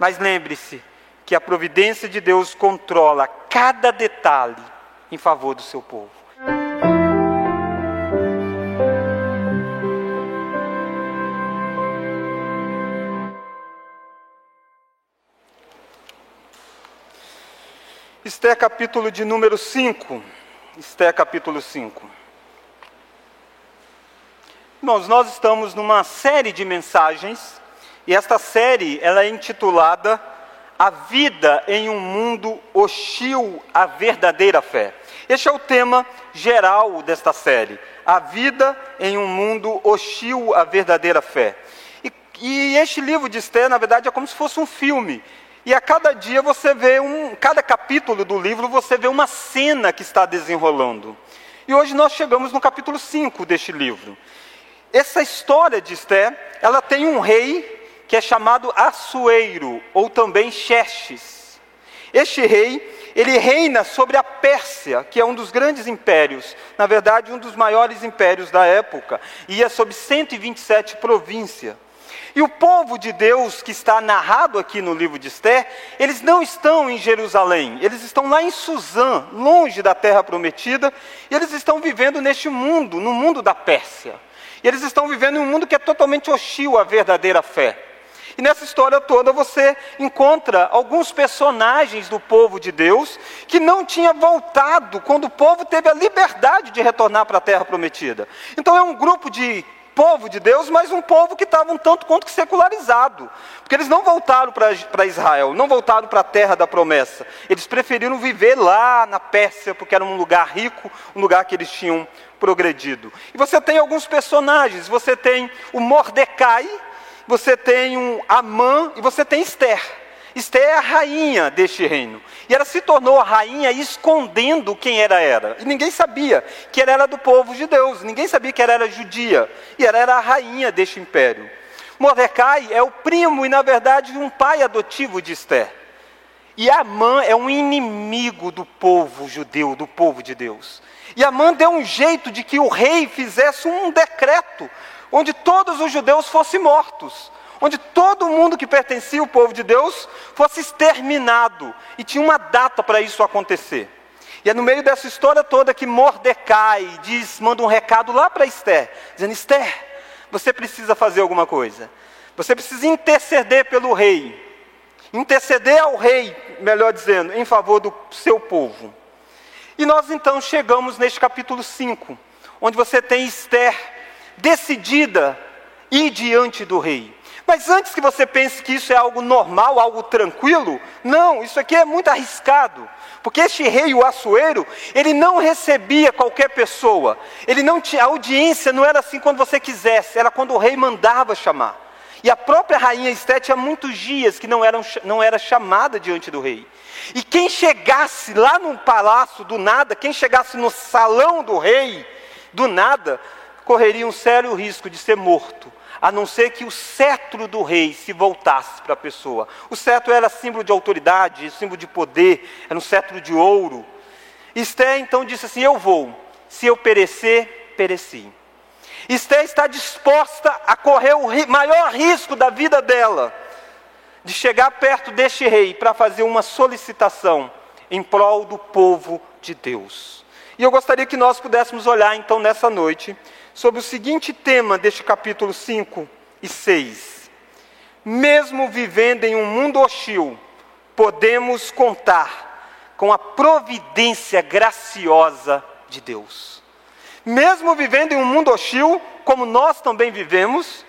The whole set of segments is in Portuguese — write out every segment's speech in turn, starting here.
Mas lembre-se que a providência de Deus controla cada detalhe em favor do seu povo. Esté capítulo de número 5. Esté capítulo 5. Irmãos, nós estamos numa série de mensagens e esta série ela é intitulada A Vida em um Mundo Hostil à Verdadeira Fé. Este é o tema geral desta série. A vida em um mundo hostil à verdadeira fé. E, e este livro de Esther, na verdade, é como se fosse um filme e a cada dia você vê um, cada capítulo do livro você vê uma cena que está desenrolando. E hoje nós chegamos no capítulo 5 deste livro. Essa história de Esté, ela tem um rei que é chamado Assuero, ou também Xerxes. Este rei, ele reina sobre a Pérsia, que é um dos grandes impérios, na verdade, um dos maiores impérios da época, e é sobre 127 províncias. E o povo de Deus que está narrado aqui no livro de Esté, eles não estão em Jerusalém, eles estão lá em Suzã, longe da terra prometida, e eles estão vivendo neste mundo, no mundo da Pérsia. E eles estão vivendo em um mundo que é totalmente hostil à verdadeira fé. E nessa história toda você encontra alguns personagens do povo de Deus que não tinha voltado quando o povo teve a liberdade de retornar para a terra prometida. Então é um grupo de povo de Deus, mas um povo que estava um tanto quanto que secularizado. Porque eles não voltaram para Israel, não voltaram para a terra da promessa. Eles preferiram viver lá na Pérsia, porque era um lugar rico, um lugar que eles tinham progredido. E você tem alguns personagens, você tem o Mordecai, você tem um Amã e você tem Esther. Esther é a rainha deste reino. E ela se tornou a rainha escondendo quem ela era. E ninguém sabia que ela era do povo de Deus, ninguém sabia que ela era judia. E ela era a rainha deste império. Mordecai é o primo e, na verdade, um pai adotivo de Esther. E Amã é um inimigo do povo judeu, do povo de Deus. E Amã deu um jeito de que o rei fizesse um decreto onde todos os judeus fossem mortos onde todo mundo que pertencia ao povo de Deus fosse exterminado. E tinha uma data para isso acontecer. E é no meio dessa história toda que Mordecai diz, manda um recado lá para Esther, dizendo: Esther, você precisa fazer alguma coisa. Você precisa interceder pelo rei. Interceder ao rei, melhor dizendo, em favor do seu povo. E nós então chegamos neste capítulo 5, onde você tem Esther decidida ir diante do rei. Mas antes que você pense que isso é algo normal, algo tranquilo, não, isso aqui é muito arriscado. Porque este rei, o Assuero, ele não recebia qualquer pessoa. Ele não tinha, a audiência não era assim quando você quisesse, era quando o rei mandava chamar. E a própria rainha Esté tinha muitos dias que não, não era chamada diante do rei. E quem chegasse lá no palácio do nada, quem chegasse no salão do rei do nada, correria um sério risco de ser morto a não ser que o cetro do rei se voltasse para a pessoa. O cetro era símbolo de autoridade, símbolo de poder, era um cetro de ouro. Esté então disse assim: Eu vou, se eu perecer, pereci. Esté está disposta a correr o maior risco da vida dela, de chegar perto deste rei para fazer uma solicitação em prol do povo de Deus. E eu gostaria que nós pudéssemos olhar então nessa noite sobre o seguinte tema deste capítulo 5 e 6. Mesmo vivendo em um mundo hostil, podemos contar com a providência graciosa de Deus. Mesmo vivendo em um mundo hostil, como nós também vivemos,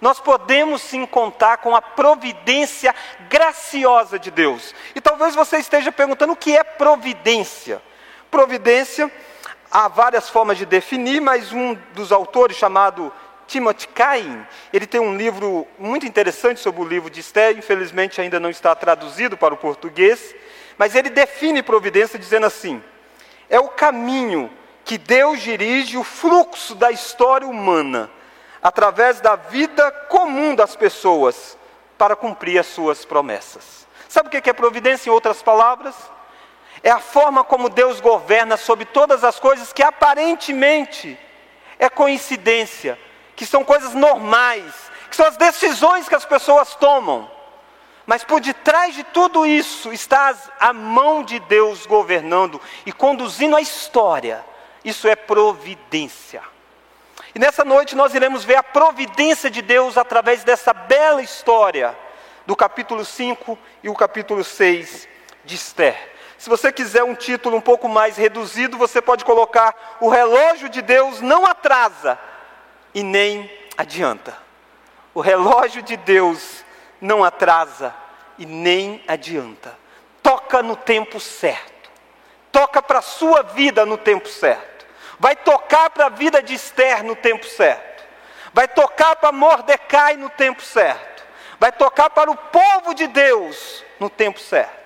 nós podemos sim contar com a providência graciosa de Deus. E talvez você esteja perguntando o que é providência. Providência há várias formas de definir, mas um dos autores, chamado Timothy Cain, ele tem um livro muito interessante sobre o livro de Esther, infelizmente ainda não está traduzido para o português, mas ele define providência dizendo assim: é o caminho que Deus dirige o fluxo da história humana através da vida comum das pessoas para cumprir as suas promessas. Sabe o que é providência em outras palavras? É a forma como Deus governa sobre todas as coisas que aparentemente é coincidência, que são coisas normais, que são as decisões que as pessoas tomam. Mas por detrás de tudo isso está a mão de Deus governando e conduzindo a história. Isso é providência. E nessa noite nós iremos ver a providência de Deus através dessa bela história do capítulo 5 e o capítulo 6 de Esther. Se você quiser um título um pouco mais reduzido, você pode colocar: O relógio de Deus não atrasa e nem adianta. O relógio de Deus não atrasa e nem adianta. Toca no tempo certo. Toca para a sua vida no tempo certo. Vai tocar para a vida de Esther no tempo certo. Vai tocar para Mordecai no tempo certo. Vai tocar para o povo de Deus no tempo certo.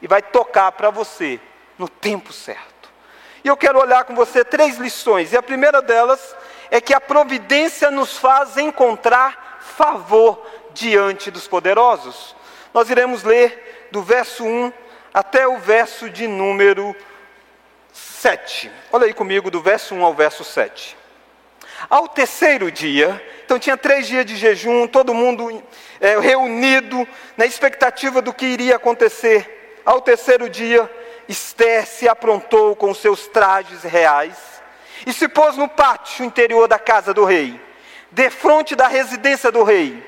E vai tocar para você no tempo certo. E eu quero olhar com você três lições. E a primeira delas é que a providência nos faz encontrar favor diante dos poderosos. Nós iremos ler do verso 1 até o verso de número 7. Olha aí comigo, do verso 1 ao verso 7. Ao terceiro dia, então tinha três dias de jejum, todo mundo é, reunido na expectativa do que iria acontecer. Ao terceiro dia, Esther se aprontou com seus trajes reais e se pôs no pátio interior da casa do rei, defronte da residência do rei.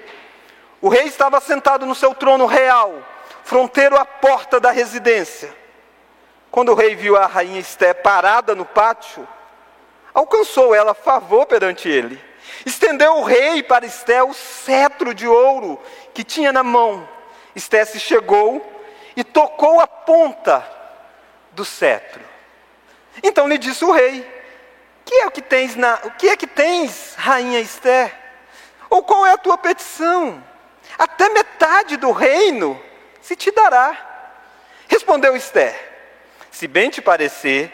O rei estava sentado no seu trono real, fronteiro à porta da residência. Quando o rei viu a rainha Esté parada no pátio, alcançou ela favor perante ele. Estendeu o rei para Esté o cetro de ouro que tinha na mão. Esté se chegou e tocou a ponta do cetro. Então lhe disse o rei: que é o que tens na, o que é que tens, rainha Esté? Ou qual é a tua petição? até metade do reino se te dará. Respondeu Esther: Se bem te parecer,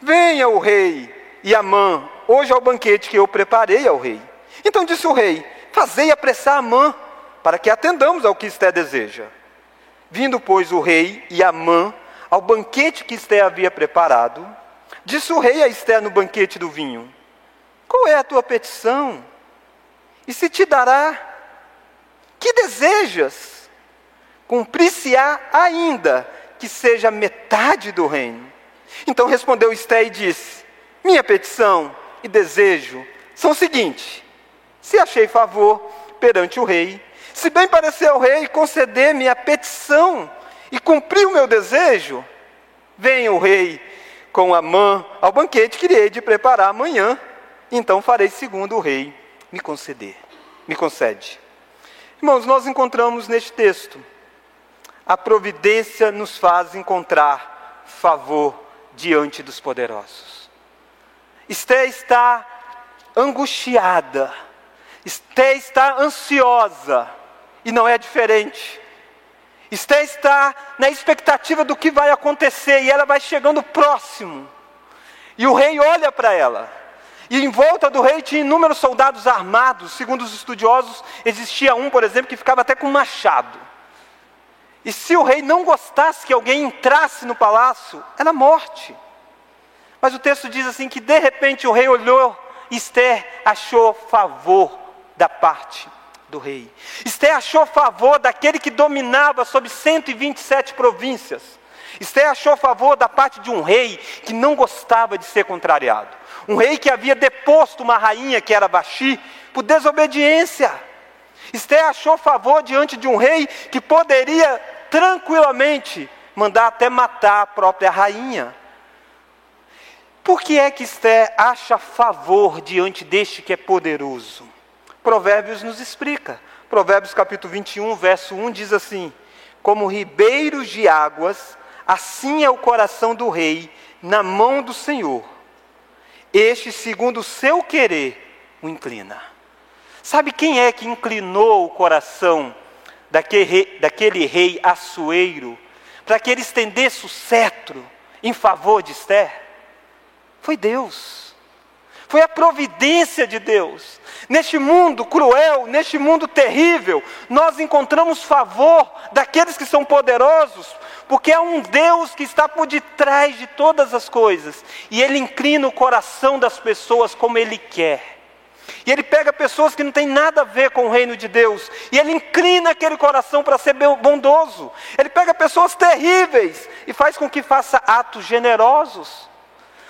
venha o rei e Amã hoje ao banquete que eu preparei ao rei. Então disse o rei: Fazei apressar Amã, para que atendamos ao que Esther deseja. Vindo, pois, o rei e Amã ao banquete que Esther havia preparado, disse o rei a Esther no banquete do vinho: Qual é a tua petição? E se te dará que desejas? Cumprir-se-á ainda que seja metade do reino. Então respondeu Esté e disse: Minha petição e desejo são o seguinte: se achei favor perante o rei, se bem parecer ao rei conceder-me a petição e cumprir o meu desejo, venha o rei com a mão ao banquete que irei de preparar amanhã. Então farei segundo o rei me conceder, me concede. Irmãos, nós encontramos neste texto, a providência nos faz encontrar favor diante dos poderosos. Esté está angustiada, Esté está ansiosa, e não é diferente. Esté está na expectativa do que vai acontecer, e ela vai chegando próximo. E o rei olha para ela. E em volta do rei tinha inúmeros soldados armados. Segundo os estudiosos, existia um, por exemplo, que ficava até com machado. E se o rei não gostasse que alguém entrasse no palácio, era morte. Mas o texto diz assim: que de repente o rei olhou Esther achou favor da parte do rei. Esther achou favor daquele que dominava sobre 127 províncias. Esther achou favor da parte de um rei que não gostava de ser contrariado. Um rei que havia deposto uma rainha que era Baxi por desobediência. Esté achou favor diante de um rei que poderia tranquilamente mandar até matar a própria rainha. Por que é que Esté acha favor diante deste que é poderoso? Provérbios nos explica. Provérbios capítulo 21, verso 1 diz assim: Como ribeiros de águas, assim é o coração do rei na mão do Senhor este, segundo o seu querer, o inclina. Sabe quem é que inclinou o coração daquele rei, daquele rei Assueiro para que ele estendesse o cetro em favor de Esther? Foi Deus. Foi a providência de Deus. Neste mundo cruel, neste mundo terrível, nós encontramos favor daqueles que são poderosos, porque é um Deus que está por detrás de todas as coisas, e Ele inclina o coração das pessoas como Ele quer. E ele pega pessoas que não têm nada a ver com o reino de Deus, e ele inclina aquele coração para ser bondoso. Ele pega pessoas terríveis e faz com que faça atos generosos.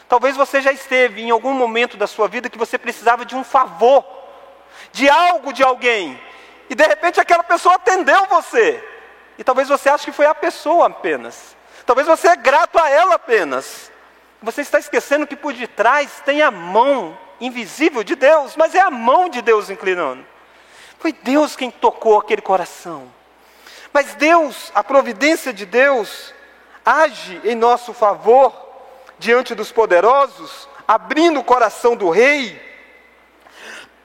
Talvez você já esteve em algum momento da sua vida que você precisava de um favor, de algo de alguém, e de repente aquela pessoa atendeu você. E talvez você ache que foi a pessoa apenas. Talvez você é grato a ela apenas. Você está esquecendo que por detrás tem a mão invisível de Deus, mas é a mão de Deus inclinando. Foi Deus quem tocou aquele coração. Mas Deus, a providência de Deus, age em nosso favor diante dos poderosos, abrindo o coração do rei,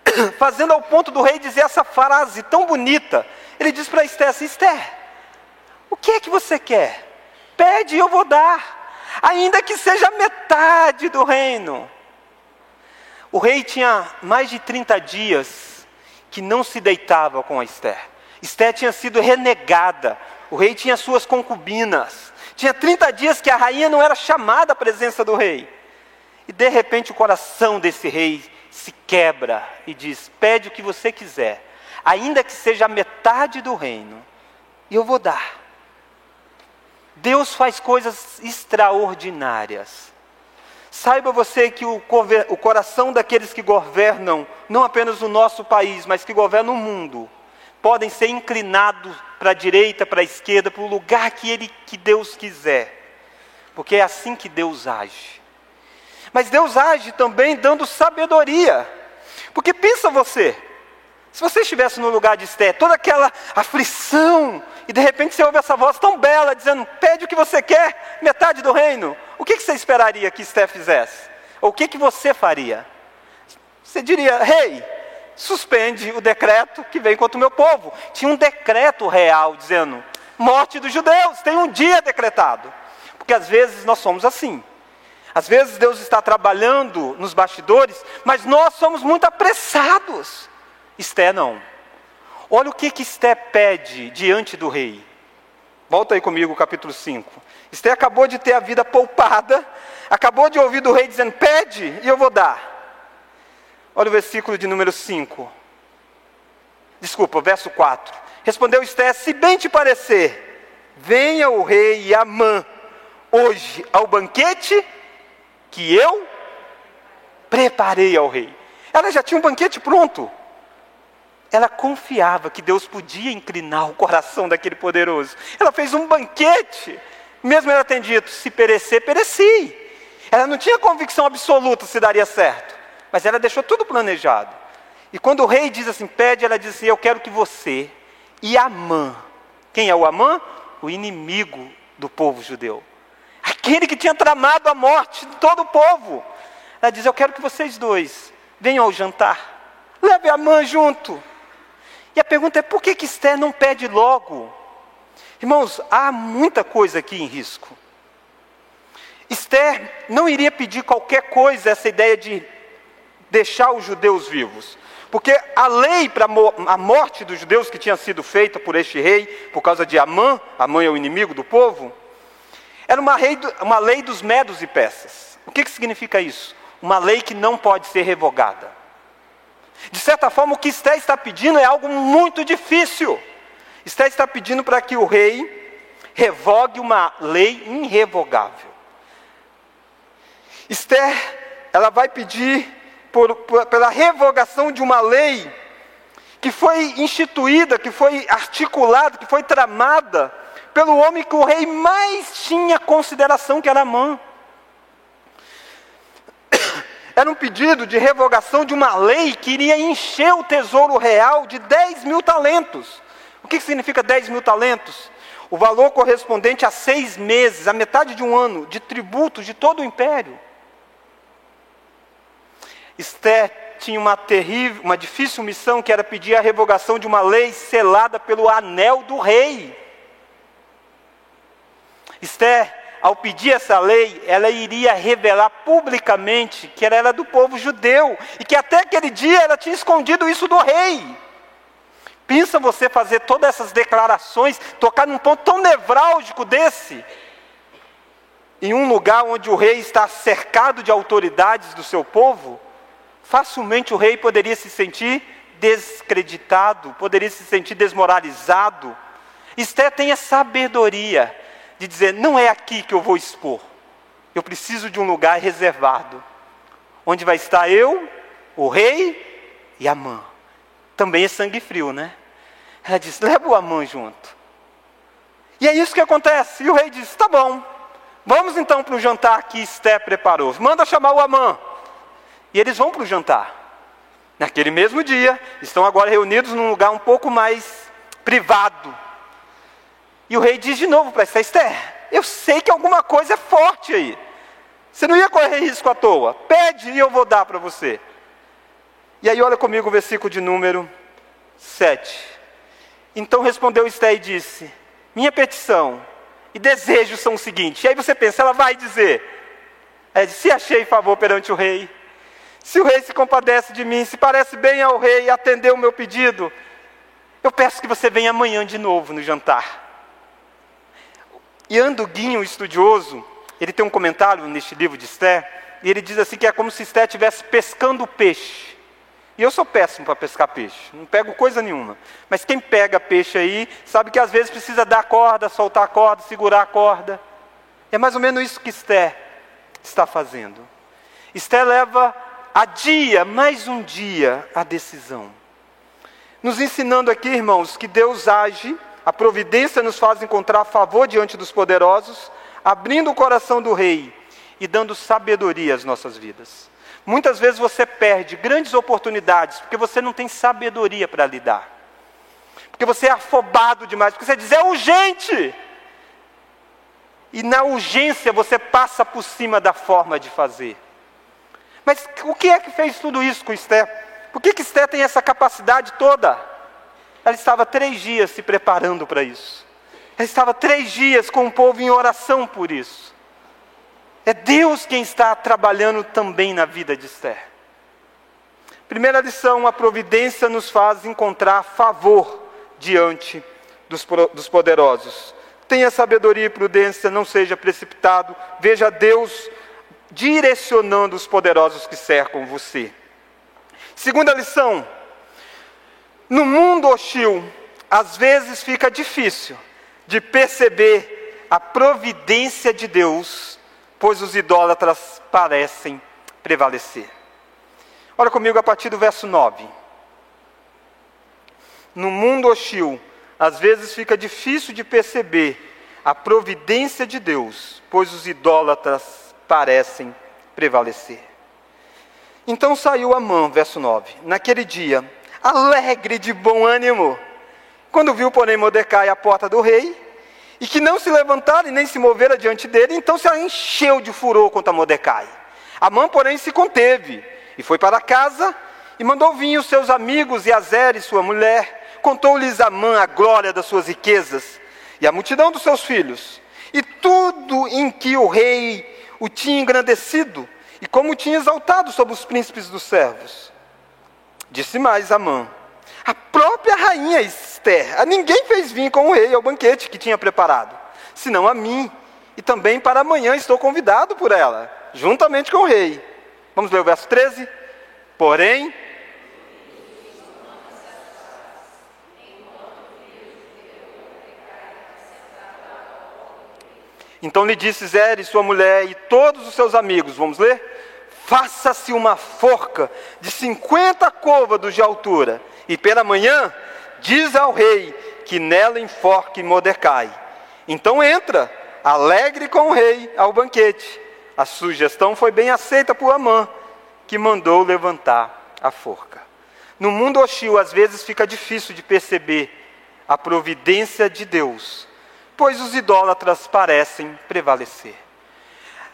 fazendo ao ponto do rei dizer essa frase tão bonita. Ele diz para Esther assim: Esther, o que é que você quer? Pede e eu vou dar, ainda que seja metade do reino. O rei tinha mais de 30 dias que não se deitava com Esther. Esther tinha sido renegada. O rei tinha suas concubinas. Tinha 30 dias que a rainha não era chamada à presença do rei. E de repente o coração desse rei se quebra e diz: Pede o que você quiser, ainda que seja a metade do reino, e eu vou dar. Deus faz coisas extraordinárias. Saiba você que o, o coração daqueles que governam, não apenas o nosso país, mas que governam o mundo, podem ser inclinados para a direita, para a esquerda, para o lugar que, ele, que Deus quiser. Porque é assim que Deus age. Mas Deus age também dando sabedoria. Porque pensa você, se você estivesse no lugar de Esté, toda aquela aflição, e de repente você ouve essa voz tão bela dizendo: Pede o que você quer, metade do reino. O que você esperaria que Esté fizesse? Ou o que, que você faria? Você diria: Rei, hey, suspende o decreto que vem contra o meu povo. Tinha um decreto real dizendo: Morte dos judeus, tem um dia decretado. Porque às vezes nós somos assim. Às vezes Deus está trabalhando nos bastidores, mas nós somos muito apressados. Esté não. Olha o que, que Esté pede diante do rei. Volta aí comigo, capítulo 5. Esté acabou de ter a vida poupada, acabou de ouvir do rei dizendo: Pede e eu vou dar. Olha o versículo de número 5. Desculpa, verso 4. Respondeu Esté: Se bem te parecer, venha o rei e Amã hoje ao banquete que eu preparei ao rei. Ela já tinha um banquete pronto ela confiava que Deus podia inclinar o coração daquele poderoso. Ela fez um banquete, mesmo ela tendo dito: se perecer, pereci. Ela não tinha convicção absoluta se daria certo, mas ela deixou tudo planejado. E quando o rei diz assim: pede, ela diz assim: eu quero que você e Amã, quem é o Amã? O inimigo do povo judeu, aquele que tinha tramado a morte de todo o povo. Ela diz: eu quero que vocês dois venham ao jantar, leve Amã junto. E a pergunta é: por que, que Esther não pede logo? Irmãos, há muita coisa aqui em risco. Esther não iria pedir qualquer coisa, essa ideia de deixar os judeus vivos. Porque a lei para a morte dos judeus que tinha sido feita por este rei, por causa de Amã, Amã é o inimigo do povo, era uma, lei, uma lei dos medos e peças. O que, que significa isso? Uma lei que não pode ser revogada. De certa forma, o que Esté está pedindo é algo muito difícil. Esté está pedindo para que o rei revogue uma lei irrevogável. Esther, ela vai pedir por, por, pela revogação de uma lei que foi instituída, que foi articulada, que foi tramada pelo homem que o rei mais tinha consideração, que era Amã. Era um pedido de revogação de uma lei que iria encher o tesouro real de 10 mil talentos. O que significa 10 mil talentos? O valor correspondente a seis meses, a metade de um ano, de tributos de todo o império. Esther tinha uma terrível, uma difícil missão que era pedir a revogação de uma lei selada pelo anel do rei. Esther ao pedir essa lei, ela iria revelar publicamente que ela era do povo judeu e que até aquele dia ela tinha escondido isso do rei. Pensa você fazer todas essas declarações, tocar num ponto tão nevrálgico desse, em um lugar onde o rei está cercado de autoridades do seu povo, facilmente o rei poderia se sentir descreditado, poderia se sentir desmoralizado. Esther tem a sabedoria de dizer: não é aqui que eu vou expor, eu preciso de um lugar reservado, onde vai estar eu, o rei e a mãe. Também é sangue frio, né? Ela diz: leva o Amã junto. E é isso que acontece. E o rei diz: tá bom, vamos então para o jantar que Esté preparou. Manda chamar o Amã. E eles vão para o jantar. Naquele mesmo dia, estão agora reunidos num lugar um pouco mais privado. E o rei diz de novo para Esther: Esther, eu sei que alguma coisa é forte aí. Você não ia correr risco à toa. Pede e eu vou dar para você. E aí, olha comigo o versículo de número 7. Então respondeu Esther e disse: Minha petição e desejo são os seguintes. E aí você pensa, ela vai dizer: é, Se achei favor perante o rei, se o rei se compadece de mim, se parece bem ao rei e atendeu o meu pedido, eu peço que você venha amanhã de novo no jantar. E Anduguinho, estudioso, ele tem um comentário neste livro de Esther, e ele diz assim que é como se Esther estivesse pescando peixe. E eu sou péssimo para pescar peixe, não pego coisa nenhuma. Mas quem pega peixe aí, sabe que às vezes precisa dar corda, soltar a corda, segurar a corda. É mais ou menos isso que Esther está fazendo. Esther leva a dia, mais um dia, a decisão. Nos ensinando aqui, irmãos, que Deus age, a providência nos faz encontrar favor diante dos poderosos, abrindo o coração do rei e dando sabedoria às nossas vidas. Muitas vezes você perde grandes oportunidades porque você não tem sabedoria para lidar. Porque você é afobado demais, porque você diz é urgente. E na urgência você passa por cima da forma de fazer. Mas o que é que fez tudo isso com Esté? Por que, que Esté tem essa capacidade toda? Ela estava três dias se preparando para isso. Ela estava três dias com o povo em oração por isso. É Deus quem está trabalhando também na vida de Esther. Primeira lição: a providência nos faz encontrar favor diante dos, dos poderosos. Tenha sabedoria e prudência, não seja precipitado. Veja Deus direcionando os poderosos que cercam você. Segunda lição: no mundo hostil, às vezes fica difícil de perceber a providência de Deus pois os idólatras parecem prevalecer. Olha comigo a partir do verso 9. No mundo hostil, às vezes fica difícil de perceber a providência de Deus, pois os idólatras parecem prevalecer. Então saiu Amã, verso 9, naquele dia, alegre de bom ânimo, quando viu, porém, Mordecai à porta do rei, e que não se levantara e nem se movera diante dele, então se encheu de furor contra Mordecai. Amã, porém, se conteve e foi para casa e mandou vir os seus amigos e Azer sua mulher, contou-lhes Amã a glória das suas riquezas e a multidão dos seus filhos, e tudo em que o rei o tinha engrandecido, e como o tinha exaltado sobre os príncipes dos servos. Disse mais Amã: A própria rainha Esther, a ninguém fez vir com o rei ao banquete que tinha preparado, senão a mim. E também para amanhã estou convidado por ela, juntamente com o rei. Vamos ler o verso 13? Porém, Então lhe disse Zé sua mulher e todos os seus amigos, vamos ler? Faça-se uma forca de 50 côvados de altura, e pela manhã diz ao rei que nela enforque Mordecai. Então entra, alegre com o rei, ao banquete. A sugestão foi bem aceita por Amã, que mandou levantar a forca. No mundo hostil, às vezes fica difícil de perceber a providência de Deus, pois os idólatras parecem prevalecer.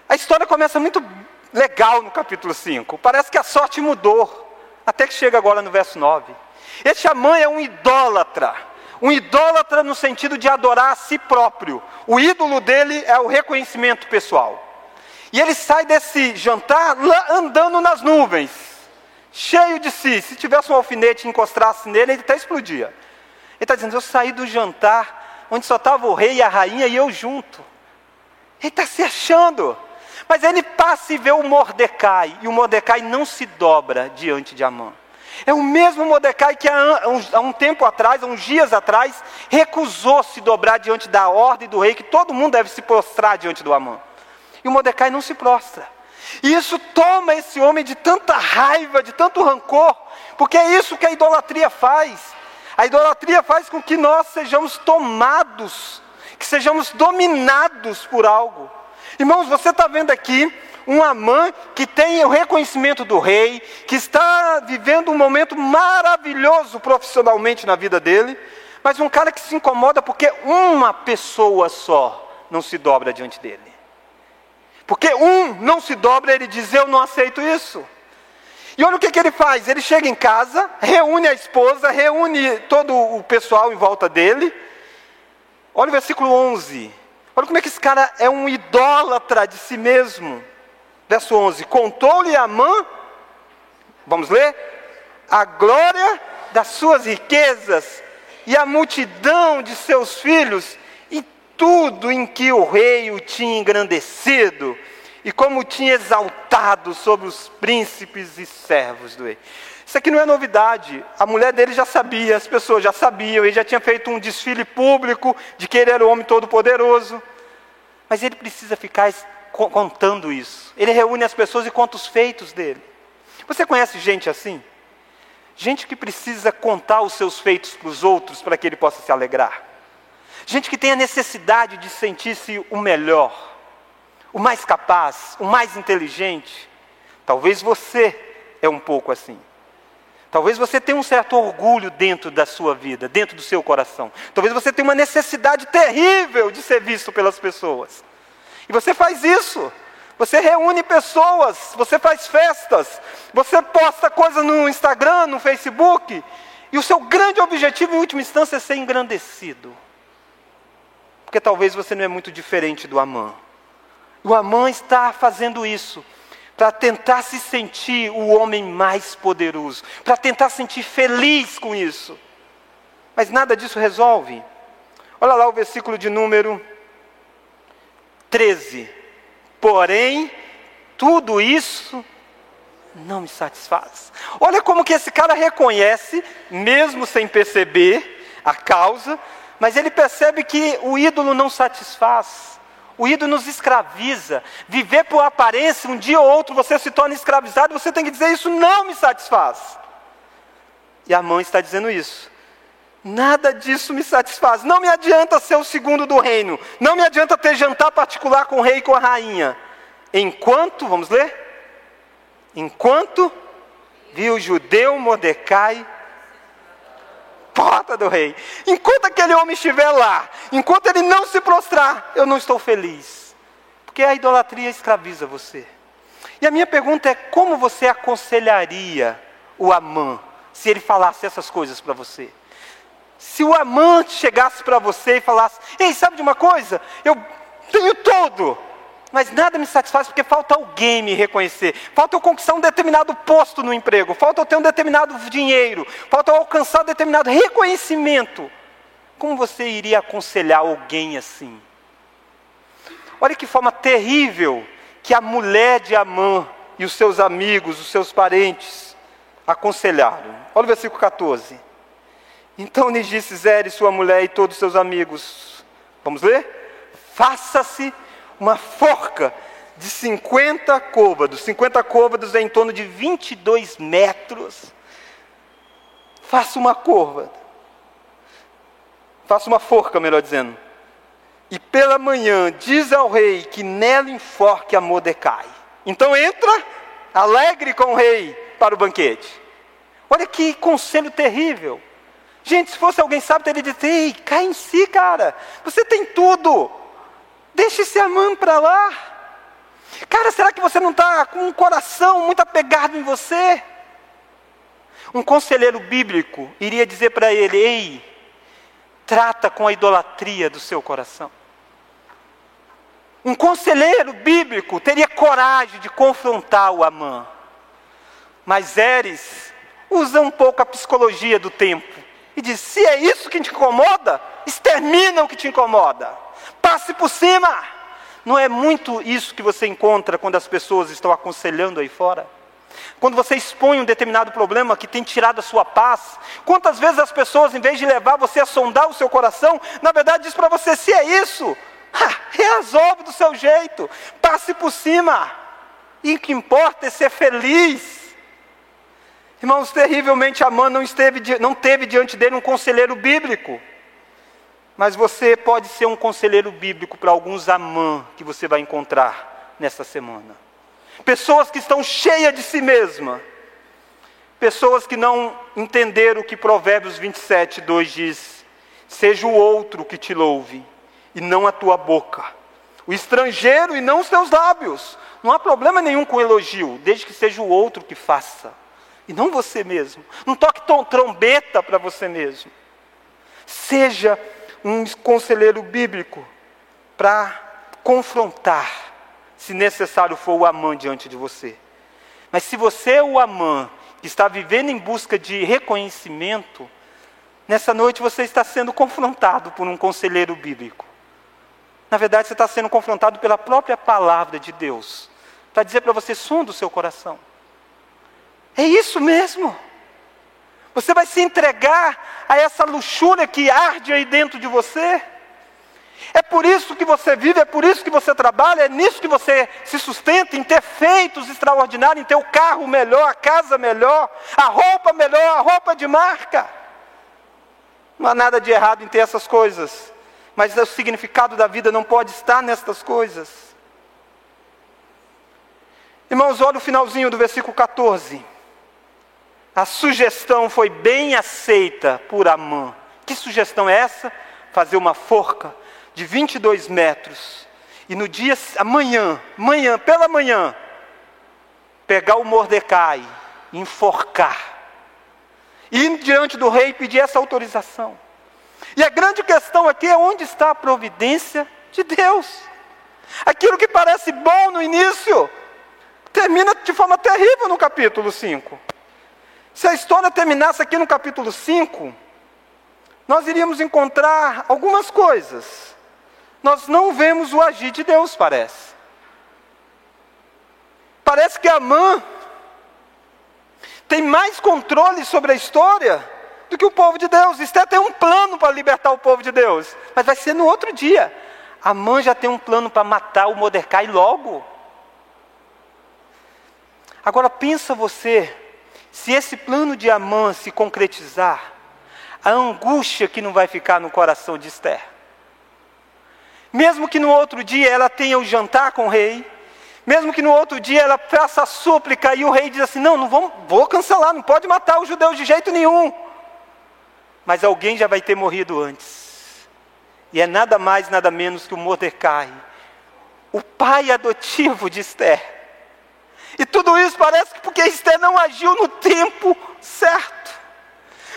A história começa muito legal no capítulo 5. Parece que a sorte mudou, até que chega agora no verso 9. Este Amã é um idólatra. Um idólatra no sentido de adorar a si próprio. O ídolo dele é o reconhecimento pessoal. E ele sai desse jantar andando nas nuvens, cheio de si. Se tivesse um alfinete e encostasse nele, ele até explodia. Ele está dizendo: Eu saí do jantar onde só estava o rei e a rainha e eu junto. Ele está se achando. Mas ele passa e vê o Mordecai, e o Mordecai não se dobra diante de Amã. É o mesmo Mordecai que há um, tempo atrás, há uns dias atrás, recusou se dobrar diante da ordem do rei, que todo mundo deve se prostrar diante do Amã. E o Mordecai não se prostra. E isso toma esse homem de tanta raiva, de tanto rancor, porque é isso que a idolatria faz. A idolatria faz com que nós sejamos tomados, que sejamos dominados por algo. Irmãos, você está vendo aqui um Amã que tem o reconhecimento do rei, que está vivendo um momento maravilhoso profissionalmente na vida dele, mas um cara que se incomoda porque uma pessoa só não se dobra diante dele. Porque um não se dobra, ele diz: Eu não aceito isso. E olha o que, que ele faz: ele chega em casa, reúne a esposa, reúne todo o pessoal em volta dele. Olha o versículo 11. Olha como é que esse cara é um idólatra de si mesmo. Verso 11: Contou-lhe Amã, vamos ler? A glória das suas riquezas e a multidão de seus filhos tudo em que o rei o tinha engrandecido e como tinha exaltado sobre os príncipes e servos do rei. Isso aqui não é novidade. A mulher dele já sabia, as pessoas já sabiam, ele já tinha feito um desfile público de que ele era o homem todo-poderoso. Mas ele precisa ficar contando isso. Ele reúne as pessoas e conta os feitos dele. Você conhece gente assim? Gente que precisa contar os seus feitos para os outros para que ele possa se alegrar. Gente que tem a necessidade de sentir-se o melhor, o mais capaz, o mais inteligente. Talvez você é um pouco assim. Talvez você tenha um certo orgulho dentro da sua vida, dentro do seu coração. Talvez você tenha uma necessidade terrível de ser visto pelas pessoas. E você faz isso. Você reúne pessoas, você faz festas, você posta coisas no Instagram, no Facebook, e o seu grande objetivo, em última instância, é ser engrandecido. Porque talvez você não é muito diferente do Amã. O Amã está fazendo isso para tentar se sentir o homem mais poderoso, para tentar sentir feliz com isso. Mas nada disso resolve. Olha lá o versículo de número 13. Porém, tudo isso não me satisfaz. Olha como que esse cara reconhece, mesmo sem perceber a causa, mas ele percebe que o ídolo não satisfaz. O ídolo nos escraviza. Viver por aparência, um dia ou outro você se torna escravizado, você tem que dizer: Isso não me satisfaz. E a mãe está dizendo isso. Nada disso me satisfaz. Não me adianta ser o segundo do reino. Não me adianta ter jantar particular com o rei e com a rainha. Enquanto, vamos ler? Enquanto viu o judeu Mordecai porta do rei. Enquanto aquele homem estiver lá, enquanto ele não se prostrar, eu não estou feliz. Porque a idolatria escraviza você. E a minha pergunta é: como você aconselharia o Amã se ele falasse essas coisas para você? Se o amante chegasse para você e falasse: Ei, sabe de uma coisa? Eu tenho tudo, mas nada me satisfaz porque falta alguém me reconhecer, falta eu conquistar um determinado posto no emprego, falta eu ter um determinado dinheiro, falta eu alcançar um determinado reconhecimento. Como você iria aconselhar alguém assim? Olha que forma terrível que a mulher de Amã e os seus amigos, os seus parentes, aconselharam. Olha o versículo 14. Então lhe disse Zé, sua mulher e todos os seus amigos: Vamos ler? Faça-se uma forca de 50 côvados. 50 côvados é em torno de 22 metros. Faça uma curva. Faça uma forca, melhor dizendo. E pela manhã diz ao rei que nela enforque a Mordecai. Então entra, alegre com o rei, para o banquete. Olha que conselho terrível. Gente, se fosse alguém sábio, teria dito: Ei, cai em si, cara. Você tem tudo. Deixe esse Amã para lá. Cara, será que você não está com um coração muito apegado em você? Um conselheiro bíblico iria dizer para ele: Ei, trata com a idolatria do seu coração. Um conselheiro bíblico teria coragem de confrontar o Amã. Mas Eres usa um pouco a psicologia do tempo e diz: se é isso que te incomoda, extermina o que te incomoda passe por cima. Não é muito isso que você encontra quando as pessoas estão aconselhando aí fora? Quando você expõe um determinado problema que tem tirado a sua paz, quantas vezes as pessoas, em vez de levar você a sondar o seu coração, na verdade diz para você: se é isso, resolve do seu jeito, passe por cima. E o que importa é ser feliz. Irmãos, terrivelmente Amã não, esteve, não teve diante dele um conselheiro bíblico. Mas você pode ser um conselheiro bíblico para alguns Amã que você vai encontrar nesta semana. Pessoas que estão cheias de si mesma. Pessoas que não entenderam o que Provérbios 27, 2 diz: Seja o outro que te louve, e não a tua boca. O estrangeiro e não os teus lábios. Não há problema nenhum com elogio, desde que seja o outro que faça, e não você mesmo. Não toque trombeta para você mesmo. Seja um conselheiro bíblico para confrontar, se necessário for o Amã diante de você. Mas se você é o Amã que está vivendo em busca de reconhecimento, nessa noite você está sendo confrontado por um conselheiro bíblico. Na verdade, você está sendo confrontado pela própria palavra de Deus, para dizer para você: som do seu coração. É isso mesmo. Você vai se entregar a essa luxúria que arde aí dentro de você? É por isso que você vive, é por isso que você trabalha, é nisso que você se sustenta, em ter feitos extraordinários, em ter o carro melhor, a casa melhor, a roupa melhor, a roupa de marca. Não há nada de errado em ter essas coisas, mas o significado da vida não pode estar nestas coisas. Irmãos, olha o finalzinho do versículo 14. A sugestão foi bem aceita por Amã. Que sugestão é essa? Fazer uma forca de 22 metros. E no dia, amanhã, manhã, pela manhã, pegar o Mordecai, enforcar. E ir diante do rei pedir essa autorização. E a grande questão aqui é onde está a providência de Deus. Aquilo que parece bom no início, termina de forma terrível no capítulo 5. Se a história terminasse aqui no capítulo 5, nós iríamos encontrar algumas coisas. Nós não vemos o agir de Deus, parece. Parece que Amã tem mais controle sobre a história do que o povo de Deus. Esté tem um plano para libertar o povo de Deus, mas vai ser no outro dia. Amã já tem um plano para matar o Mordecai logo. Agora pensa você se esse plano de Amã se concretizar, a angústia que não vai ficar no coração de Esther. Mesmo que no outro dia ela tenha o jantar com o rei, mesmo que no outro dia ela faça a súplica e o rei diz assim: Não, não vou, cancelar, não pode matar os judeus de jeito nenhum. Mas alguém já vai ter morrido antes. E é nada mais, nada menos que o Mordecai, o pai adotivo de Esther. E tudo isso parece que porque Esther não agiu no tempo certo.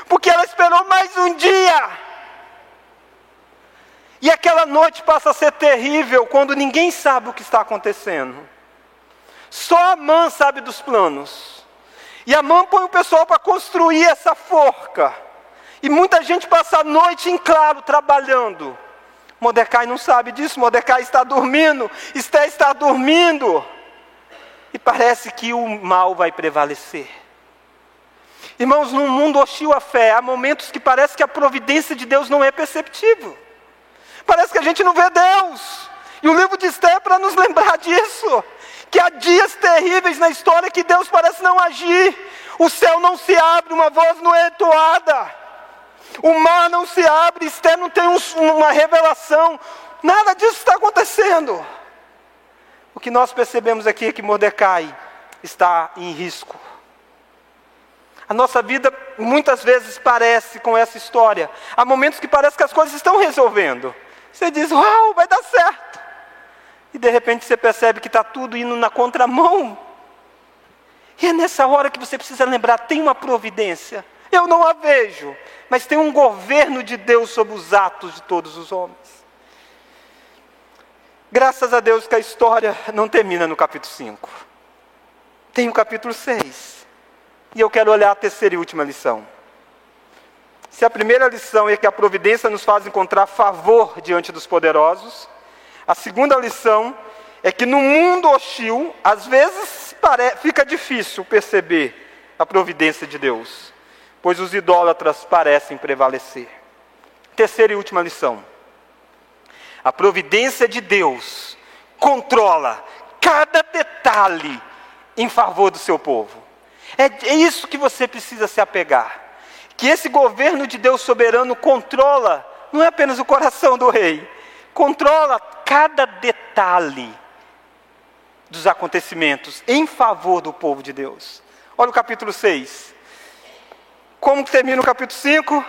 Porque ela esperou mais um dia. E aquela noite passa a ser terrível quando ninguém sabe o que está acontecendo. Só a mãe sabe dos planos. E a mãe põe o pessoal para construir essa forca. E muita gente passa a noite em claro trabalhando. Mordecai não sabe disso, Mordecai está dormindo, Esther está dormindo e parece que o mal vai prevalecer. Irmãos, num mundo hostil à fé, há momentos que parece que a providência de Deus não é perceptível. Parece que a gente não vê Deus. E o livro de Esther é para nos lembrar disso. Que há dias terríveis na história que Deus parece não agir. O céu não se abre, uma voz não é entoada. O mar não se abre, Esther não tem um, uma revelação. Nada disso está acontecendo. O que nós percebemos aqui é que Mordecai está em risco. A nossa vida muitas vezes parece com essa história. Há momentos que parece que as coisas estão resolvendo. Você diz, uau, vai dar certo. E de repente você percebe que está tudo indo na contramão. E é nessa hora que você precisa lembrar: tem uma providência. Eu não a vejo, mas tem um governo de Deus sobre os atos de todos os homens. Graças a Deus que a história não termina no capítulo 5. Tem o capítulo 6. E eu quero olhar a terceira e última lição. Se a primeira lição é que a providência nos faz encontrar favor diante dos poderosos, A segunda lição é que no mundo hostil, às vezes fica difícil perceber a providência de Deus, pois os idólatras parecem prevalecer. Terceira e última lição: a providência de Deus controla cada detalhe em favor do seu povo. É, é isso que você precisa se apegar. Que esse governo de Deus soberano controla, não é apenas o coração do rei, controla cada detalhe dos acontecimentos em favor do povo de Deus. Olha o capítulo 6. Como termina o capítulo 5?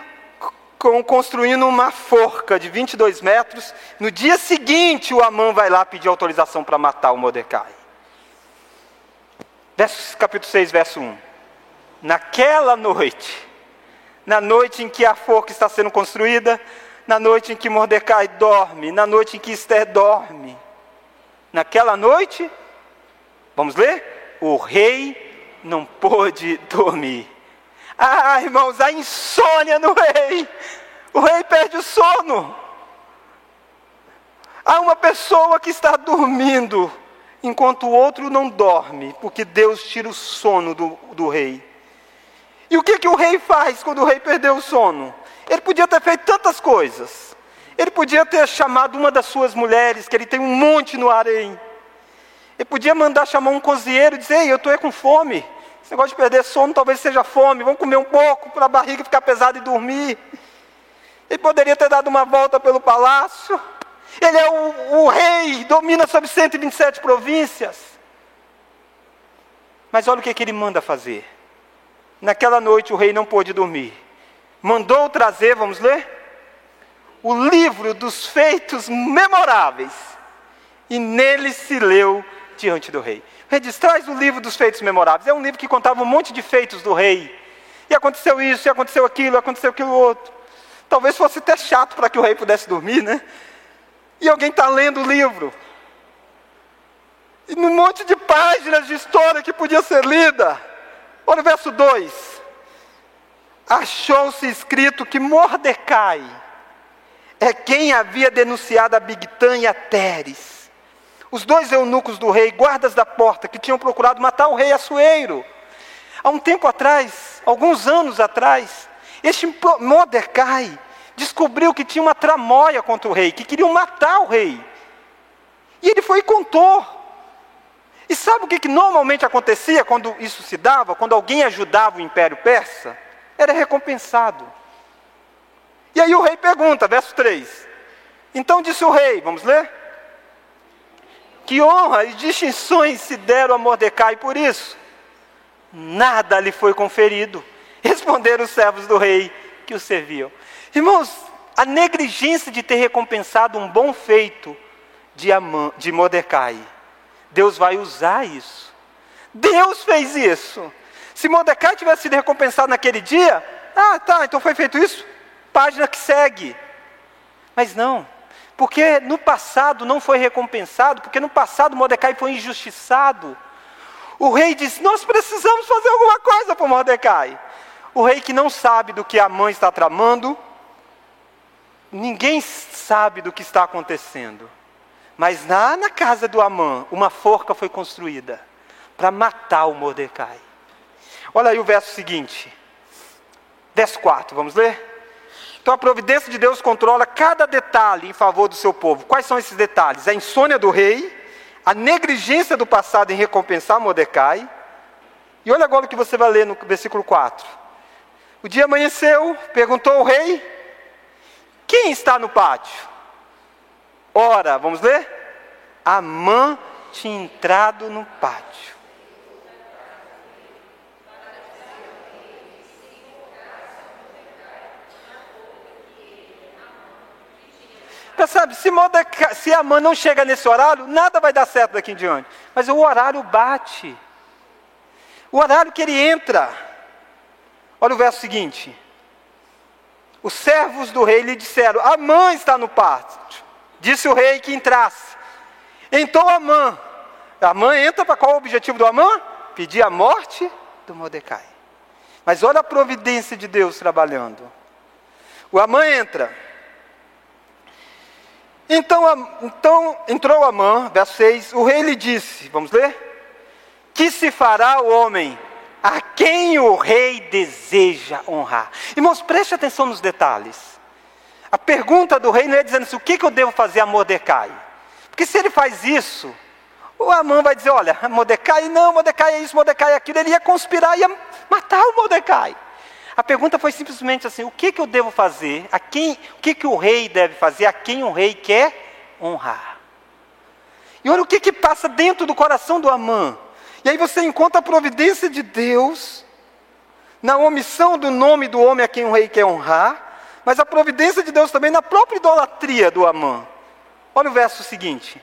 Com, construindo uma forca de 22 metros. No dia seguinte, o Amã vai lá pedir autorização para matar o Mordecai. Verso, capítulo 6, verso 1. Naquela noite, na noite em que a forca está sendo construída, na noite em que Mordecai dorme, na noite em que Esther dorme. Naquela noite, vamos ler? O rei não pôde dormir. Ah, irmãos, a insônia no rei. O rei perde o sono. Há uma pessoa que está dormindo, enquanto o outro não dorme, porque Deus tira o sono do, do rei. E o que, que o rei faz quando o rei perdeu o sono? Ele podia ter feito tantas coisas. Ele podia ter chamado uma das suas mulheres, que ele tem um monte no harém. Ele podia mandar chamar um cozinheiro e dizer: Ei, eu estou com fome. Esse negócio de perder sono talvez seja fome. Vamos comer um pouco para a barriga ficar pesada e dormir. Ele poderia ter dado uma volta pelo palácio. Ele é o, o rei, domina sobre 127 províncias. Mas olha o que, que ele manda fazer. Naquela noite o rei não pôde dormir. Mandou trazer, vamos ler? O livro dos feitos memoráveis. E nele se leu diante do rei. Rei diz: traz o livro dos feitos memoráveis. É um livro que contava um monte de feitos do rei. E aconteceu isso, e aconteceu aquilo, e aconteceu aquilo outro. Talvez fosse até chato para que o rei pudesse dormir, né? E alguém está lendo o livro. E num monte de páginas de história que podia ser lida. Olha o verso 2. Achou-se escrito que Mordecai é quem havia denunciado a Bigtã e a Teres. Os dois eunucos do rei, guardas da porta, que tinham procurado matar o rei Assuero. Há um tempo atrás, alguns anos atrás, este Mordecai descobriu que tinha uma tramóia contra o rei, que queriam matar o rei. E ele foi e contou. E sabe o que, que normalmente acontecia quando isso se dava? Quando alguém ajudava o império persa? Era recompensado. E aí o rei pergunta, verso 3. Então disse o rei, vamos ler? Que honra e distinções se deram a Mordecai por isso? Nada lhe foi conferido. Responderam os servos do rei que o serviam. Irmãos, a negligência de ter recompensado um bom feito de, de Mordecai, Deus vai usar isso. Deus fez isso. Se Mordecai tivesse sido recompensado naquele dia, ah, tá, então foi feito isso, página que segue. Mas não, porque no passado não foi recompensado, porque no passado Mordecai foi injustiçado. O rei diz: Nós precisamos fazer alguma coisa para Mordecai. O rei que não sabe do que a mãe está tramando, ninguém sabe do que está acontecendo. Mas lá na casa do Amã, uma forca foi construída para matar o Mordecai. Olha aí o verso seguinte. Verso 4, vamos ler? Então a providência de Deus controla cada detalhe em favor do seu povo. Quais são esses detalhes? A insônia do rei, a negligência do passado em recompensar Mordecai. E olha agora o que você vai ler no versículo 4. O dia amanheceu, perguntou o rei: Quem está no pátio? Ora, vamos ler? Amã tinha entrado no pátio. Sabe, se, Mordecai, se Amã não chega nesse horário, nada vai dar certo daqui em diante. Mas o horário bate. O horário que ele entra. Olha o verso seguinte. Os servos do rei lhe disseram: Amã está no pátio. Disse o rei que entrasse. Então Amã. Amã entra para qual o objetivo do Amã? Pedir a morte do Mordecai. Mas olha a providência de Deus trabalhando. O Amã entra. Então, então entrou Amã, verso 6, o rei lhe disse, vamos ler? Que se fará o homem a quem o rei deseja honrar? Irmãos, preste atenção nos detalhes. A pergunta do rei não é dizendo assim, o que, que eu devo fazer a Mordecai? Porque se ele faz isso, o Amã vai dizer, olha, Mordecai não, Mordecai é isso, Mordecai é aquilo, ele ia conspirar, ia matar o Mordecai. A pergunta foi simplesmente assim: o que, que eu devo fazer? A quem, o que, que o rei deve fazer? A quem o rei quer honrar? E olha o que, que passa dentro do coração do Amã. E aí você encontra a providência de Deus na omissão do nome do homem a quem o rei quer honrar, mas a providência de Deus também na própria idolatria do Amã. Olha o verso seguinte.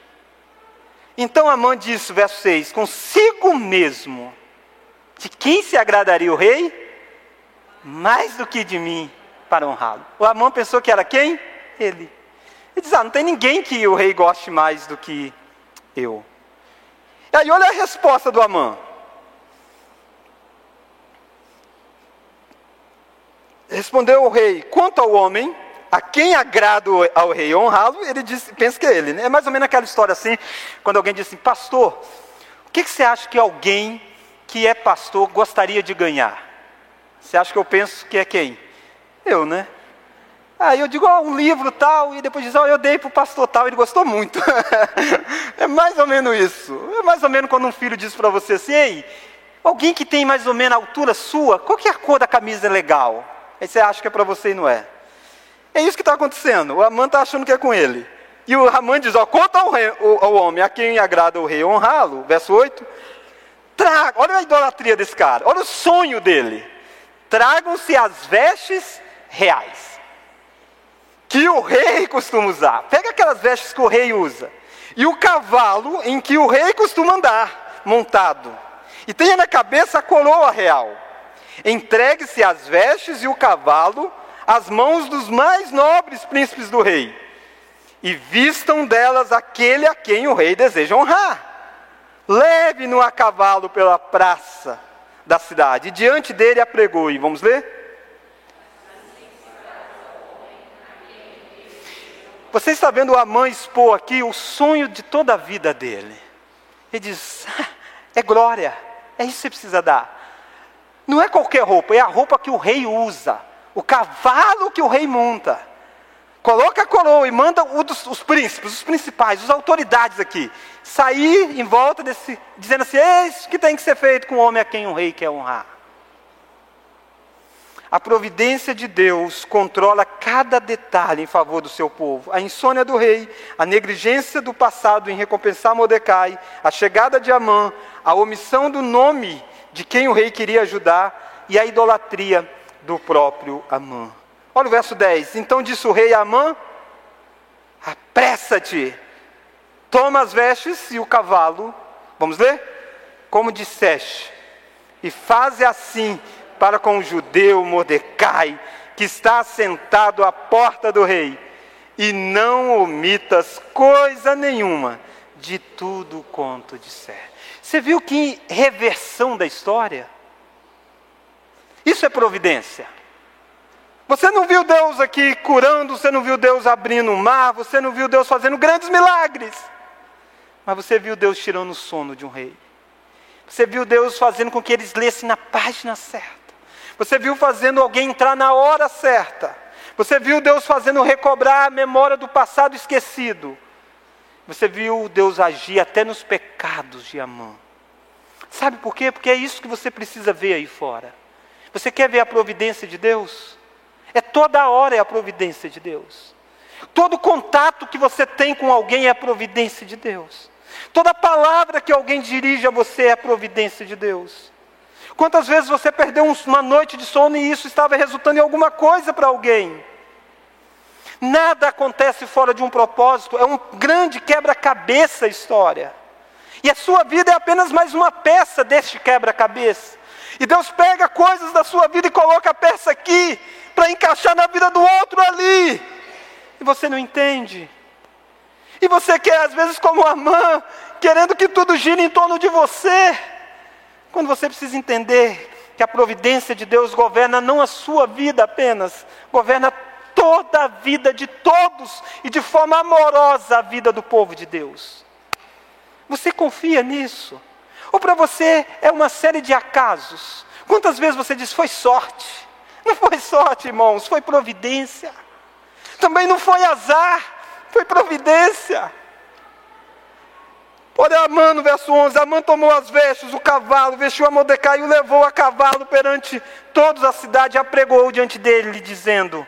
Então Amã disse, verso 6: Consigo mesmo, de quem se agradaria o rei? Mais do que de mim para honrá-lo. O Amã pensou que era quem? Ele. Ele diz: Ah, não tem ninguém que o rei goste mais do que eu. E aí, olha a resposta do Amã. Respondeu o rei: Quanto ao homem, a quem agrada ao rei honrá-lo, ele diz, pensa que é ele. Né? É mais ou menos aquela história assim, quando alguém diz assim: Pastor, o que, que você acha que alguém que é pastor gostaria de ganhar? Você acha que eu penso que é quem? Eu, né? Aí eu digo, oh, um livro tal, e depois diz, oh, eu dei para o pastor tal, ele gostou muito. é mais ou menos isso. É mais ou menos quando um filho diz para você assim, ei, alguém que tem mais ou menos a altura sua, qual que é a cor da camisa legal? Aí você acha que é para você e não é. É isso que está acontecendo. O Amã está achando que é com ele. E o Ramã diz, ó, conta ao, rei, ao, homem, a quem agrada o rei honrá-lo, verso 8. Traga, olha a idolatria desse cara, olha o sonho dele tragam-se as vestes reais, que o rei costuma usar. Pega aquelas vestes que o rei usa, e o cavalo em que o rei costuma andar, montado, e tenha na cabeça a coroa real. Entregue-se as vestes e o cavalo às mãos dos mais nobres príncipes do rei, e vistam delas aquele a quem o rei deseja honrar. Leve-no a cavalo pela praça da cidade. E diante dele apregou. E vamos ler? Você está vendo a mãe expor aqui o sonho de toda a vida dele. Ele diz: é glória, é isso que você precisa dar. Não é qualquer roupa, é a roupa que o rei usa, o cavalo que o rei monta. Coloca a coroa e manda os príncipes, os principais, as autoridades aqui, sair em volta desse, dizendo assim: é isso que tem que ser feito com o homem a quem o rei quer honrar. A providência de Deus controla cada detalhe em favor do seu povo. A insônia do rei, a negligência do passado em recompensar Mordecai, a chegada de Amã, a omissão do nome de quem o rei queria ajudar e a idolatria do próprio Amã. Olha o verso 10. Então disse o rei Amã: Apressa-te, toma as vestes e o cavalo. Vamos ler? Como disseste, e faze assim para com o judeu Mordecai, que está sentado à porta do rei, e não omitas coisa nenhuma de tudo quanto disser. Você viu que reversão da história? Isso é providência. Você não viu Deus aqui curando, você não viu Deus abrindo o mar, você não viu Deus fazendo grandes milagres. Mas você viu Deus tirando o sono de um rei. Você viu Deus fazendo com que eles lessem na página certa. Você viu fazendo alguém entrar na hora certa. Você viu Deus fazendo recobrar a memória do passado esquecido. Você viu Deus agir até nos pecados de Amã. Sabe por quê? Porque é isso que você precisa ver aí fora. Você quer ver a providência de Deus? É toda hora é a providência de Deus. Todo contato que você tem com alguém é a providência de Deus. Toda palavra que alguém dirige a você é a providência de Deus. Quantas vezes você perdeu uma noite de sono e isso estava resultando em alguma coisa para alguém? Nada acontece fora de um propósito, é um grande quebra-cabeça a história. E a sua vida é apenas mais uma peça deste quebra-cabeça. E Deus pega coisas da sua vida e coloca a peça aqui, para encaixar na vida do outro ali. E você não entende. E você quer, às vezes, como a mãe, querendo que tudo gire em torno de você. Quando você precisa entender que a providência de Deus governa não a sua vida apenas, governa toda a vida de todos e de forma amorosa a vida do povo de Deus. Você confia nisso? Ou para você é uma série de acasos? Quantas vezes você diz foi sorte? Não foi sorte, irmãos, foi providência. Também não foi azar, foi providência. Olha Amã no verso 11: Amã tomou as vestes, o cavalo, vestiu a Mordecai e o levou a cavalo perante todos a cidade e apregou diante dele, dizendo: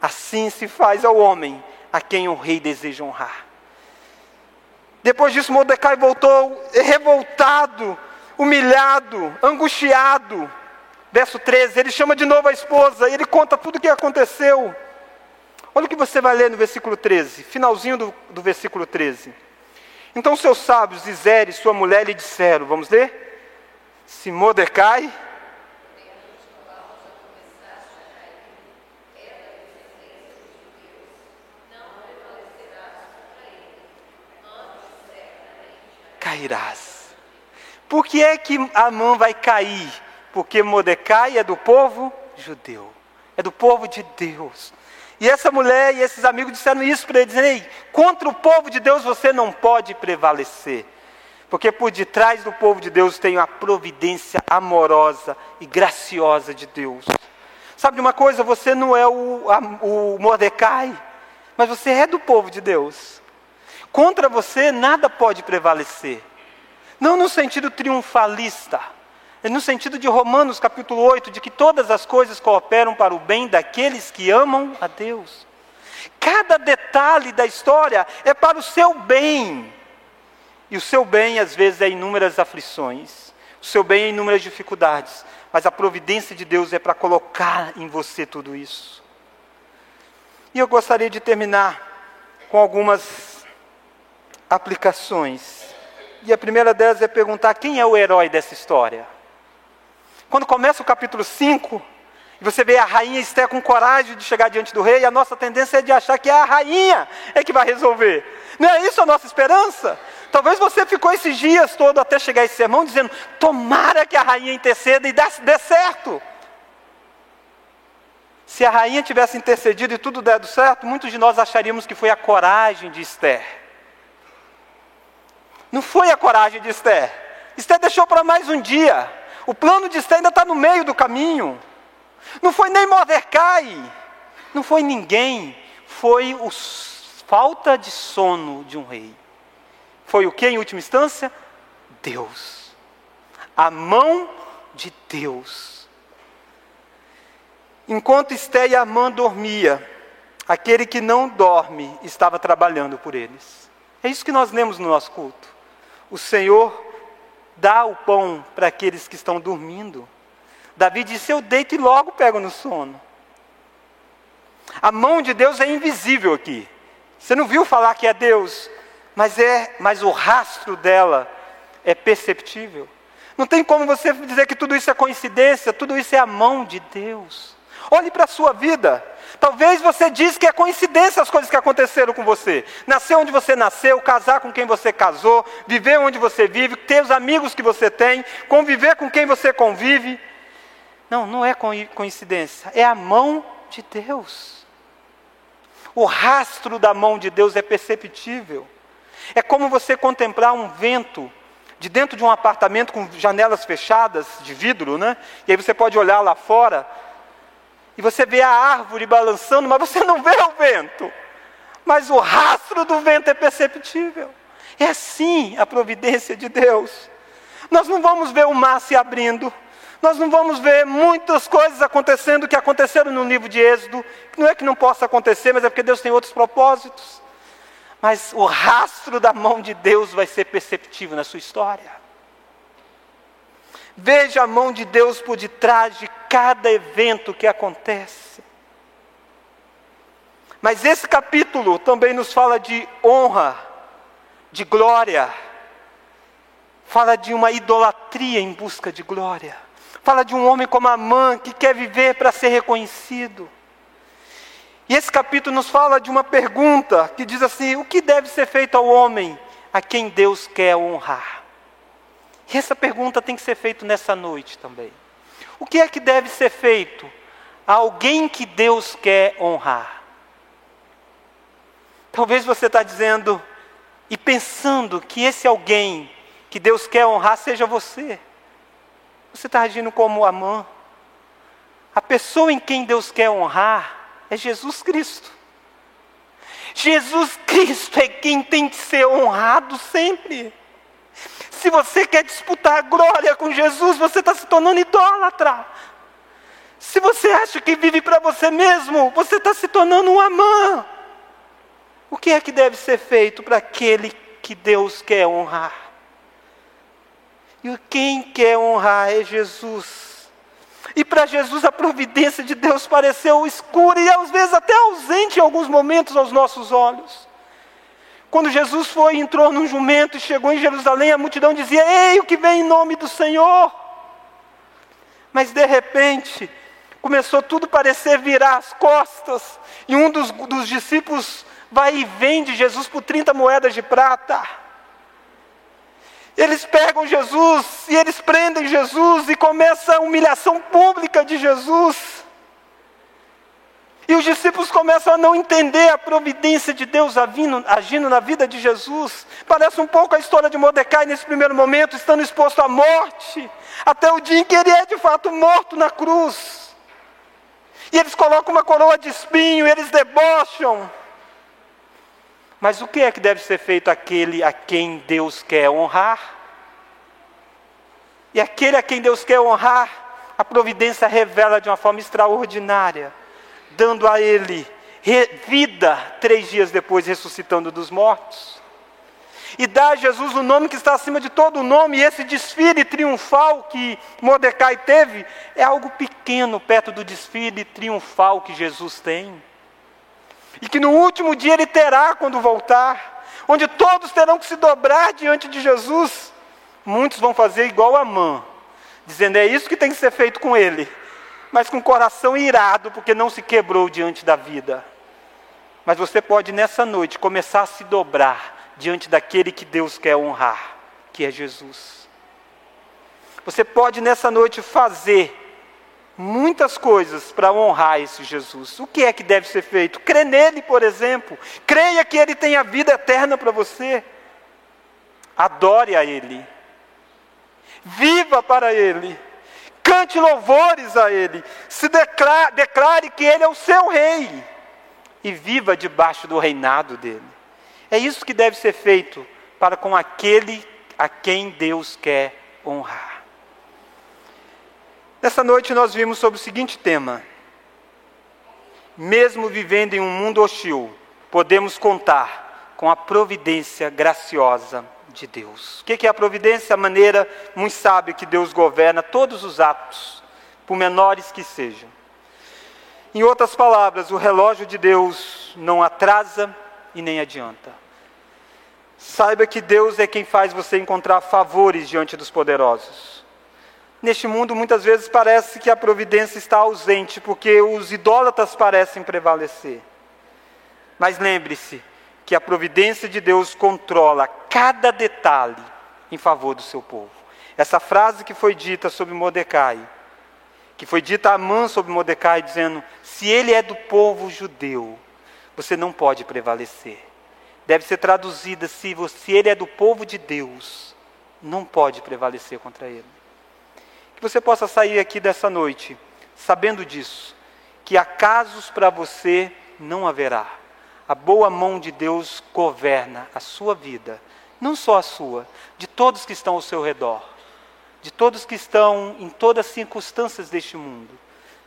Assim se faz ao homem a quem o rei deseja honrar. Depois disso, Mordecai voltou revoltado, humilhado, angustiado. Verso 13, ele chama de novo a esposa, ele conta tudo o que aconteceu. Olha o que você vai ler no versículo 13, finalzinho do, do versículo 13. Então seus sábios, Isere e sua mulher, lhe disseram: Vamos ler? Se Mordecai. Cairás. Por que é que Amã vai cair? Porque Mordecai é do povo judeu, é do povo de Deus. E essa mulher e esses amigos disseram isso para ele, Ei, contra o povo de Deus você não pode prevalecer. Porque por detrás do povo de Deus tem a providência amorosa e graciosa de Deus. Sabe de uma coisa? Você não é o, a, o Mordecai, mas você é do povo de Deus. Contra você nada pode prevalecer. Não no sentido triunfalista, é no sentido de Romanos capítulo 8, de que todas as coisas cooperam para o bem daqueles que amam a Deus. Cada detalhe da história é para o seu bem. E o seu bem, às vezes, é inúmeras aflições, o seu bem é inúmeras dificuldades, mas a providência de Deus é para colocar em você tudo isso. E eu gostaria de terminar com algumas aplicações. E a primeira delas é perguntar quem é o herói dessa história. Quando começa o capítulo 5, e você vê a rainha Esté com coragem de chegar diante do rei, a nossa tendência é de achar que é a rainha é que vai resolver. Não é isso a nossa esperança? Talvez você ficou esses dias todos até chegar esse sermão dizendo: tomara que a rainha interceda e dê certo. Se a rainha tivesse intercedido e tudo der certo, muitos de nós acharíamos que foi a coragem de Esther. Não foi a coragem de Esther. Esther deixou para mais um dia. O plano de Esther ainda está no meio do caminho. Não foi nem Mordecai, não foi ninguém, foi o falta de sono de um rei. Foi o que em última instância? Deus. A mão de Deus. Enquanto Esté e Amã dormia, aquele que não dorme estava trabalhando por eles. É isso que nós lemos no nosso culto. O Senhor dá o pão para aqueles que estão dormindo. Davi disse: Eu deito e logo pego no sono. A mão de Deus é invisível aqui. Você não viu falar que é Deus, mas é, mas o rastro dela é perceptível. Não tem como você dizer que tudo isso é coincidência, tudo isso é a mão de Deus. Olhe para a sua vida. Talvez você diz que é coincidência as coisas que aconteceram com você. Nascer onde você nasceu, casar com quem você casou, viver onde você vive, ter os amigos que você tem, conviver com quem você convive. Não, não é coincidência, é a mão de Deus. O rastro da mão de Deus é perceptível. É como você contemplar um vento de dentro de um apartamento com janelas fechadas de vidro, né? E aí você pode olhar lá fora e você vê a árvore balançando, mas você não vê o vento. Mas o rastro do vento é perceptível. É assim a providência de Deus. Nós não vamos ver o mar se abrindo, nós não vamos ver muitas coisas acontecendo que aconteceram no livro de Êxodo. Não é que não possa acontecer, mas é porque Deus tem outros propósitos. Mas o rastro da mão de Deus vai ser perceptível na sua história. Veja a mão de Deus por detrás de cada evento que acontece. Mas esse capítulo também nos fala de honra, de glória, fala de uma idolatria em busca de glória, fala de um homem como Amã que quer viver para ser reconhecido. E esse capítulo nos fala de uma pergunta que diz assim: o que deve ser feito ao homem a quem Deus quer honrar? E essa pergunta tem que ser feita nessa noite também. O que é que deve ser feito a alguém que Deus quer honrar? Talvez você está dizendo e pensando que esse alguém que Deus quer honrar seja você. Você está agindo como Amã. A pessoa em quem Deus quer honrar é Jesus Cristo. Jesus Cristo é quem tem que ser honrado sempre. Se você quer disputar a glória com Jesus, você está se tornando idólatra. Se você acha que vive para você mesmo, você está se tornando um amã. O que é que deve ser feito para aquele que Deus quer honrar? E quem quer honrar é Jesus. E para Jesus a providência de Deus pareceu escura e às vezes até ausente em alguns momentos aos nossos olhos. Quando Jesus foi, entrou num jumento e chegou em Jerusalém, a multidão dizia: Ei, o que vem em nome do Senhor? Mas de repente, começou tudo a parecer virar as costas, e um dos, dos discípulos vai e vende Jesus por 30 moedas de prata. Eles pegam Jesus e eles prendem Jesus e começa a humilhação pública de Jesus. E os discípulos começam a não entender a providência de Deus agindo, agindo na vida de Jesus. Parece um pouco a história de Mordecai nesse primeiro momento, estando exposto à morte, até o dia em que ele é de fato morto na cruz. E eles colocam uma coroa de espinho, eles debocham. Mas o que é que deve ser feito àquele a quem Deus quer honrar? E aquele a quem Deus quer honrar, a providência revela de uma forma extraordinária dando a ele vida três dias depois, ressuscitando dos mortos. E dá a Jesus o nome que está acima de todo nome, e esse desfile triunfal que Mordecai teve é algo pequeno perto do desfile triunfal que Jesus tem. E que no último dia ele terá quando voltar, onde todos terão que se dobrar diante de Jesus. Muitos vão fazer igual a Amã, dizendo: é isso que tem que ser feito com ele mas com o coração irado, porque não se quebrou diante da vida. Mas você pode nessa noite começar a se dobrar diante daquele que Deus quer honrar, que é Jesus. Você pode nessa noite fazer muitas coisas para honrar esse Jesus. O que é que deve ser feito? Crê nele, por exemplo. Creia que ele tem a vida eterna para você. Adore a ele. Viva para ele cante louvores a Ele, se declare, declare que Ele é o seu rei e viva debaixo do reinado dele. É isso que deve ser feito para com aquele a quem Deus quer honrar. Nessa noite nós vimos sobre o seguinte tema: mesmo vivendo em um mundo hostil, podemos contar com a providência graciosa de Deus. O que é a providência? A maneira muito sábia que Deus governa todos os atos, por menores que sejam. Em outras palavras, o relógio de Deus não atrasa e nem adianta. Saiba que Deus é quem faz você encontrar favores diante dos poderosos. Neste mundo, muitas vezes parece que a providência está ausente, porque os idólatras parecem prevalecer. Mas lembre-se, que a providência de Deus controla cada detalhe em favor do seu povo. Essa frase que foi dita sobre Mordecai, que foi dita a Amã sobre Mordecai, dizendo: se ele é do povo judeu, você não pode prevalecer. Deve ser traduzida: se, se ele é do povo de Deus, não pode prevalecer contra ele. Que você possa sair aqui dessa noite sabendo disso, que acasos para você não haverá a boa mão de Deus governa a sua vida, não só a sua, de todos que estão ao seu redor, de todos que estão em todas as circunstâncias deste mundo.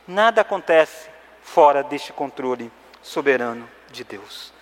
Nada acontece fora deste controle soberano de Deus.